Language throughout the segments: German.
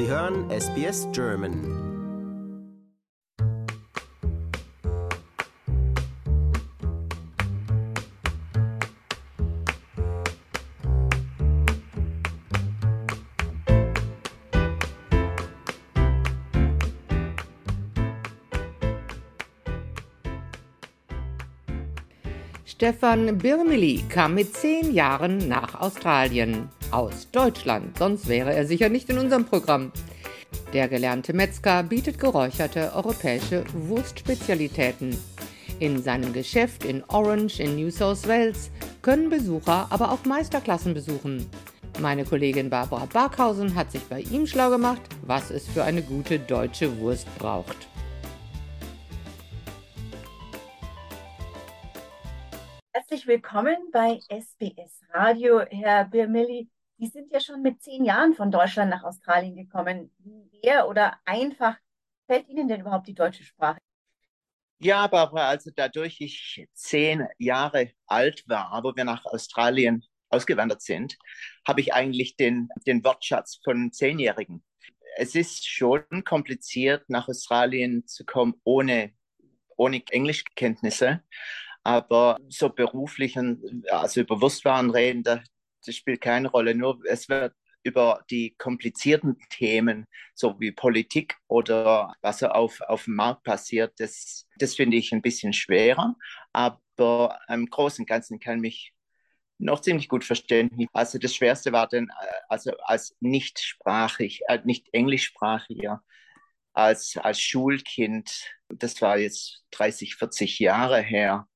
Sie hören SBS German. Stefan Birmeli kam mit zehn Jahren nach Australien. Aus Deutschland, sonst wäre er sicher nicht in unserem Programm. Der gelernte Metzger bietet geräucherte europäische Wurstspezialitäten. In seinem Geschäft in Orange in New South Wales können Besucher aber auch Meisterklassen besuchen. Meine Kollegin Barbara Barkhausen hat sich bei ihm schlau gemacht, was es für eine gute deutsche Wurst braucht. Herzlich willkommen bei SBS Radio, Herr Birmilli. Sie sind ja schon mit zehn Jahren von Deutschland nach Australien gekommen. Wie schwer oder einfach fällt Ihnen denn überhaupt die deutsche Sprache? Ja, Barbara, also dadurch ich zehn Jahre alt war, wo wir nach Australien ausgewandert sind, habe ich eigentlich den, den Wortschatz von Zehnjährigen. Es ist schon kompliziert, nach Australien zu kommen ohne, ohne Englischkenntnisse. Aber so beruflich und also über Wurstwaren reden, das, spielt keine Rolle. Nur es wird über die komplizierten Themen, so wie Politik oder was auf, auf dem Markt passiert, das, das finde ich ein bisschen schwerer. Aber im Großen und Ganzen kann mich noch ziemlich gut verstehen. Also das Schwerste war dann, äh, also als nichtsprachig, äh, nicht englischsprachiger, als, als Schulkind, das war jetzt 30, 40 Jahre her,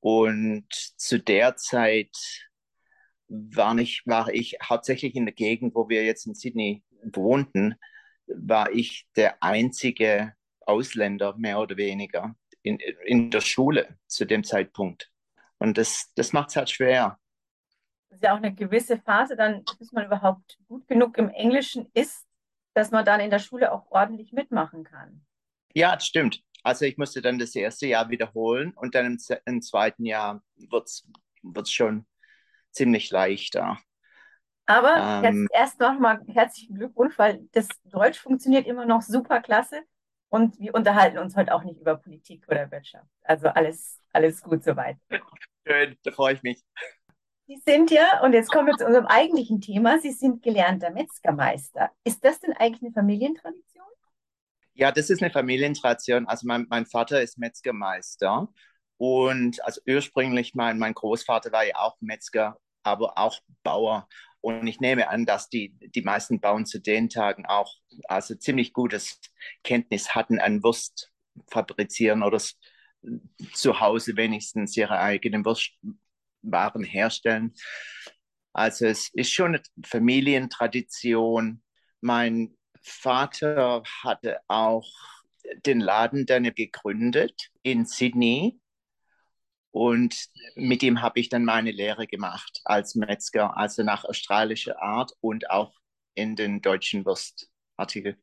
und zu der Zeit war ich, war ich hauptsächlich in der Gegend, wo wir jetzt in Sydney wohnten, war ich der einzige Ausländer, mehr oder weniger, in, in der Schule zu dem Zeitpunkt. Und das, das macht es halt schwer. Das ist ja auch eine gewisse Phase, dann, bis man überhaupt gut genug im Englischen ist, dass man dann in der Schule auch ordentlich mitmachen kann. Ja, das stimmt. Also ich musste dann das erste Jahr wiederholen und dann im, im zweiten Jahr wird es schon ziemlich leichter. Aber ähm, jetzt erst nochmal herzlichen Glückwunsch, weil das Deutsch funktioniert immer noch super klasse und wir unterhalten uns heute auch nicht über Politik oder Wirtschaft. Also alles, alles gut soweit. Schön, da freue ich mich. Sie sind ja, und jetzt kommen wir zu unserem eigentlichen Thema, Sie sind gelernter Metzgermeister. Ist das denn eigentlich eine Familientradition? Ja, das ist eine Familientradition. Also mein, mein Vater ist Metzgermeister und also ursprünglich mein, mein Großvater war ja auch Metzger, aber auch Bauer. Und ich nehme an, dass die, die meisten Bauern zu den Tagen auch also ziemlich gutes Kenntnis hatten an Wurst fabrizieren oder zu Hause wenigstens ihre eigenen Wurstwaren herstellen. Also es ist schon eine Familientradition. Mein Vater hatte auch den Laden dann gegründet in Sydney. Und mit ihm habe ich dann meine Lehre gemacht als Metzger, also nach australischer Art und auch in den deutschen Wurstartikel.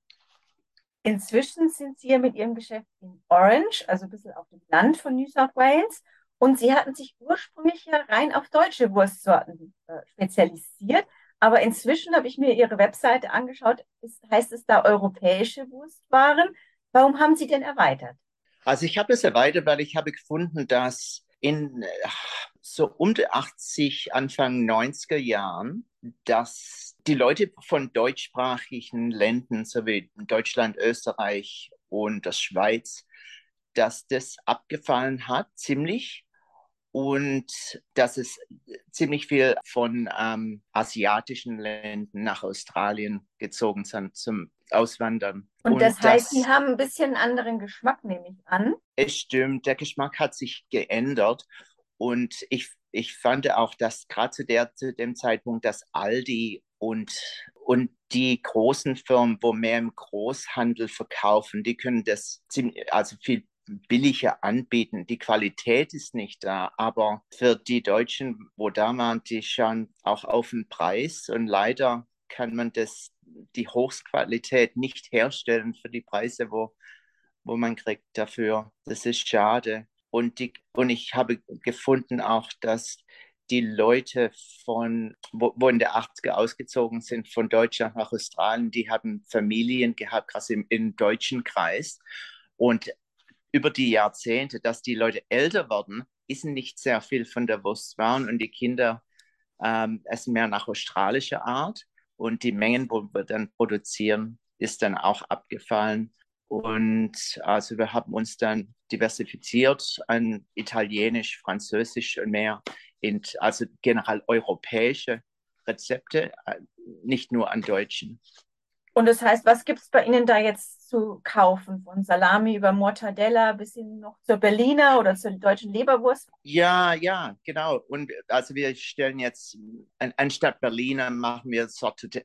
Inzwischen sind Sie ja mit Ihrem Geschäft in Orange, also ein bisschen auf dem Land von New South Wales. Und Sie hatten sich ursprünglich ja rein auf deutsche Wurstsorten äh, spezialisiert. Aber inzwischen habe ich mir Ihre Webseite angeschaut. Ist, heißt es da europäische Wurstwaren? Warum haben Sie denn erweitert? Also ich habe es erweitert, weil ich habe gefunden, dass in so um die 80, Anfang 90er Jahren, dass die Leute von deutschsprachigen Ländern, so wie Deutschland, Österreich und der Schweiz, dass das abgefallen hat, ziemlich und dass es ziemlich viel von ähm, asiatischen Ländern nach Australien gezogen sind zum Auswandern. Und, und das heißt, sie haben ein bisschen anderen Geschmack, nehme ich an. Es stimmt, der Geschmack hat sich geändert und ich, ich fand auch, dass gerade zu, zu dem Zeitpunkt, dass Aldi und, und die großen Firmen, wo mehr im Großhandel verkaufen, die können das ziemlich, also viel billiger anbieten. Die Qualität ist nicht da, aber für die Deutschen, wo da waren, die schauen auch auf den Preis und leider kann man das, die Hochqualität nicht herstellen für die Preise, wo, wo man kriegt dafür. Das ist schade. Und, die, und ich habe gefunden auch, dass die Leute von, wo, wo in der 80er ausgezogen sind, von Deutschland nach Australien, die haben Familien gehabt, gerade im, im deutschen Kreis. Und über die Jahrzehnte, dass die Leute älter werden, ist nicht sehr viel von der Wurstwaren und die Kinder ähm, essen mehr nach australischer Art und die Mengen, wo wir dann produzieren, ist dann auch abgefallen. Und also wir haben uns dann diversifiziert an Italienisch, Französisch und mehr, in, also generell europäische Rezepte, äh, nicht nur an deutschen. Und das heißt, was gibt es bei Ihnen da jetzt zu kaufen? Von Salami über Mortadella bis hin noch zur Berliner oder zur deutschen Leberwurst? Ja, ja, genau. Und also wir stellen jetzt, an, anstatt Berliner machen wir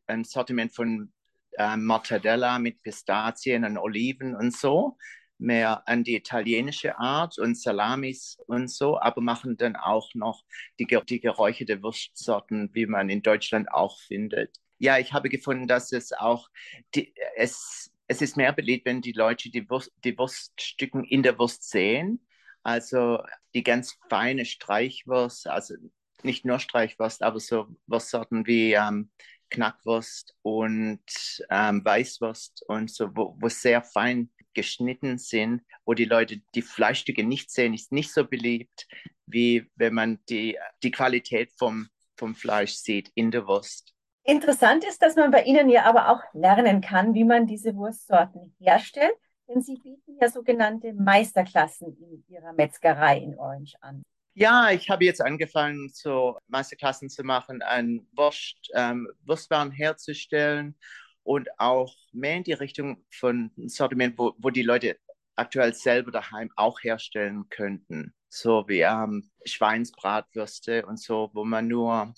ein Sortiment von äh, Mortadella mit Pistazien und Oliven und so, mehr an die italienische Art und Salamis und so, aber machen dann auch noch die, die geräucherte Wurstsorten, wie man in Deutschland auch findet. Ja, ich habe gefunden, dass es auch, die, es, es ist mehr beliebt, wenn die Leute die, Wurst, die Wurststücken in der Wurst sehen. Also die ganz feine Streichwurst, also nicht nur Streichwurst, aber so Wurstsorten wie ähm, Knackwurst und ähm, Weißwurst und so, wo, wo sehr fein geschnitten sind, wo die Leute die Fleischstücke nicht sehen, ist nicht so beliebt, wie wenn man die, die Qualität vom, vom Fleisch sieht in der Wurst. Interessant ist, dass man bei Ihnen ja aber auch lernen kann, wie man diese Wurstsorten herstellt, denn Sie bieten ja sogenannte Meisterklassen in Ihrer Metzgerei in Orange an. Ja, ich habe jetzt angefangen, so Meisterklassen zu machen, an Wurst, ähm, Wurstwaren herzustellen und auch mehr in die Richtung von Sortiment, wo, wo die Leute aktuell selber daheim auch herstellen könnten. So wie ähm, Schweinsbratwürste und so, wo man nur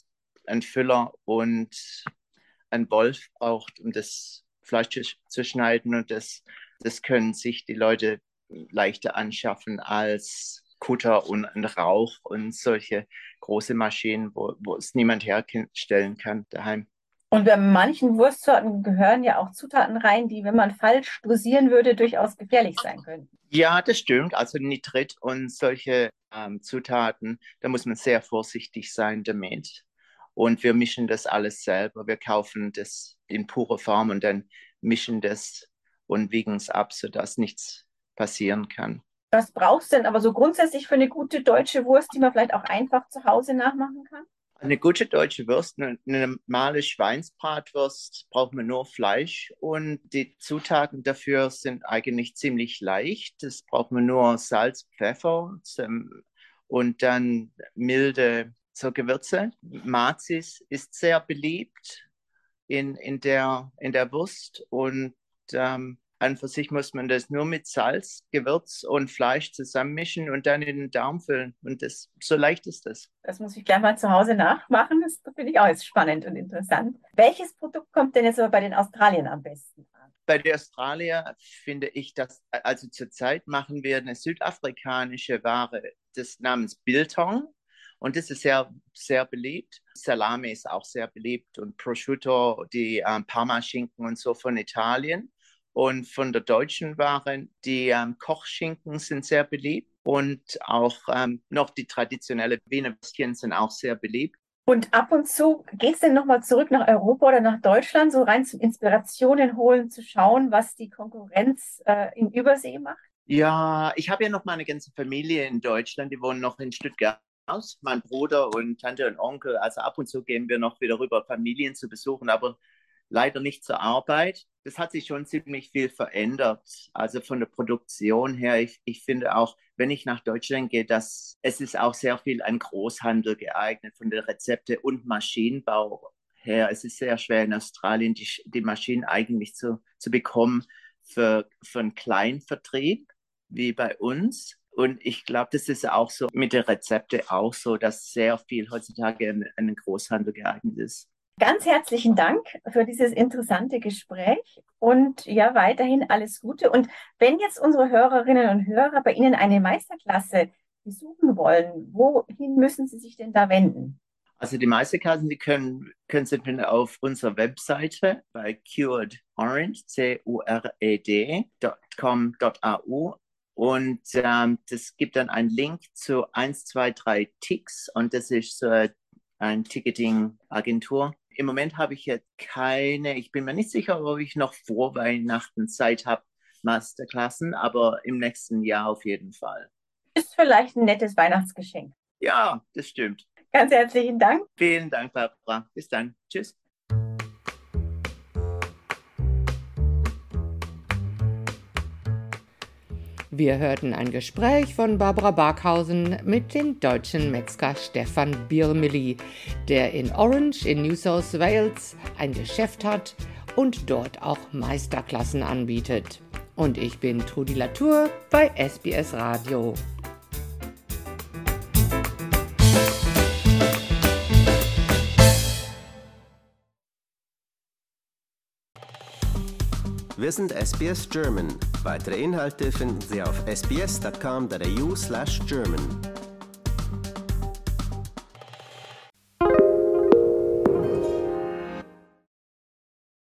einen Füller und einen Wolf braucht, um das Fleisch zu, zu schneiden. Und das, das können sich die Leute leichter anschaffen als Kutter und ein Rauch und solche große Maschinen, wo, wo es niemand herstellen kann daheim. Und bei manchen Wurstsorten gehören ja auch Zutaten rein, die, wenn man falsch dosieren würde, durchaus gefährlich sein könnten. Ja, das stimmt. Also Nitrit und solche ähm, Zutaten, da muss man sehr vorsichtig sein damit. Und wir mischen das alles selber. Wir kaufen das in pure Form und dann mischen das und wiegen es ab, sodass nichts passieren kann. Was brauchst du denn aber so grundsätzlich für eine gute deutsche Wurst, die man vielleicht auch einfach zu Hause nachmachen kann? Eine gute deutsche Wurst, eine, normale Schweinsbratwurst, braucht man nur Fleisch und die Zutaten dafür sind eigentlich ziemlich leicht. Das braucht man nur Salz, Pfeffer und dann milde so Gewürze. Mazis ist sehr beliebt in, in, der, in der Wurst und ähm, an für sich muss man das nur mit Salz, Gewürz und Fleisch zusammenmischen und dann in den Darm füllen. Und das, so leicht ist das. Das muss ich gleich mal zu Hause nachmachen. Das finde ich auch jetzt spannend und interessant. Welches Produkt kommt denn jetzt aber bei den Australiern am besten an? Bei den Australier finde ich, dass, also zurzeit machen wir eine südafrikanische Ware des Namens Biltong. Und das ist sehr, sehr beliebt. Salami ist auch sehr beliebt und Prosciutto, die ähm, Parmaschinken und so von Italien. Und von der deutschen Ware, die ähm, Kochschinken sind sehr beliebt und auch ähm, noch die traditionellen Wiener Würstchen sind auch sehr beliebt. Und ab und zu geht es denn nochmal zurück nach Europa oder nach Deutschland, so rein zum Inspirationen holen, zu schauen, was die Konkurrenz äh, in Übersee macht? Ja, ich habe ja noch meine ganze Familie in Deutschland, die wohnen noch in Stuttgart. Mein Bruder und Tante und Onkel, also ab und zu gehen wir noch wieder rüber, Familien zu besuchen, aber leider nicht zur Arbeit. Das hat sich schon ziemlich viel verändert. Also von der Produktion her, ich, ich finde auch, wenn ich nach Deutschland gehe, dass es ist auch sehr viel an Großhandel geeignet, von der Rezepte und Maschinenbau her. Es ist sehr schwer in Australien, die, die Maschinen eigentlich zu, zu bekommen für, für einen Kleinvertrieb wie bei uns. Und ich glaube, das ist auch so mit den Rezepten auch so, dass sehr viel heutzutage an, an den Großhandel geeignet ist. Ganz herzlichen Dank für dieses interessante Gespräch und ja, weiterhin alles Gute. Und wenn jetzt unsere Hörerinnen und Hörer bei Ihnen eine Meisterklasse besuchen wollen, wohin müssen sie sich denn da wenden? Also die Meisterklassen, die können, können Sie finden auf unserer Webseite bei curedorange, c u r e d.com.au Und ähm, das gibt dann einen Link zu 123 Ticks und das ist so eine Ticketing-Agentur. Im Moment habe ich jetzt keine, ich bin mir nicht sicher, ob ich noch vor Weihnachten Zeit habe, Masterklassen, aber im nächsten Jahr auf jeden Fall. Ist vielleicht ein nettes Weihnachtsgeschenk. Ja, das stimmt. Ganz herzlichen Dank. Vielen Dank, Barbara. Bis dann. Tschüss. Wir hörten ein Gespräch von Barbara Barkhausen mit dem deutschen Metzger Stefan Birmeli, der in Orange in New South Wales ein Geschäft hat und dort auch Meisterklassen anbietet. Und ich bin Trudi Latour bei SBS Radio. Wir sind SBS German. Weitere Inhalte finden Sie auf sbs.com.au/german.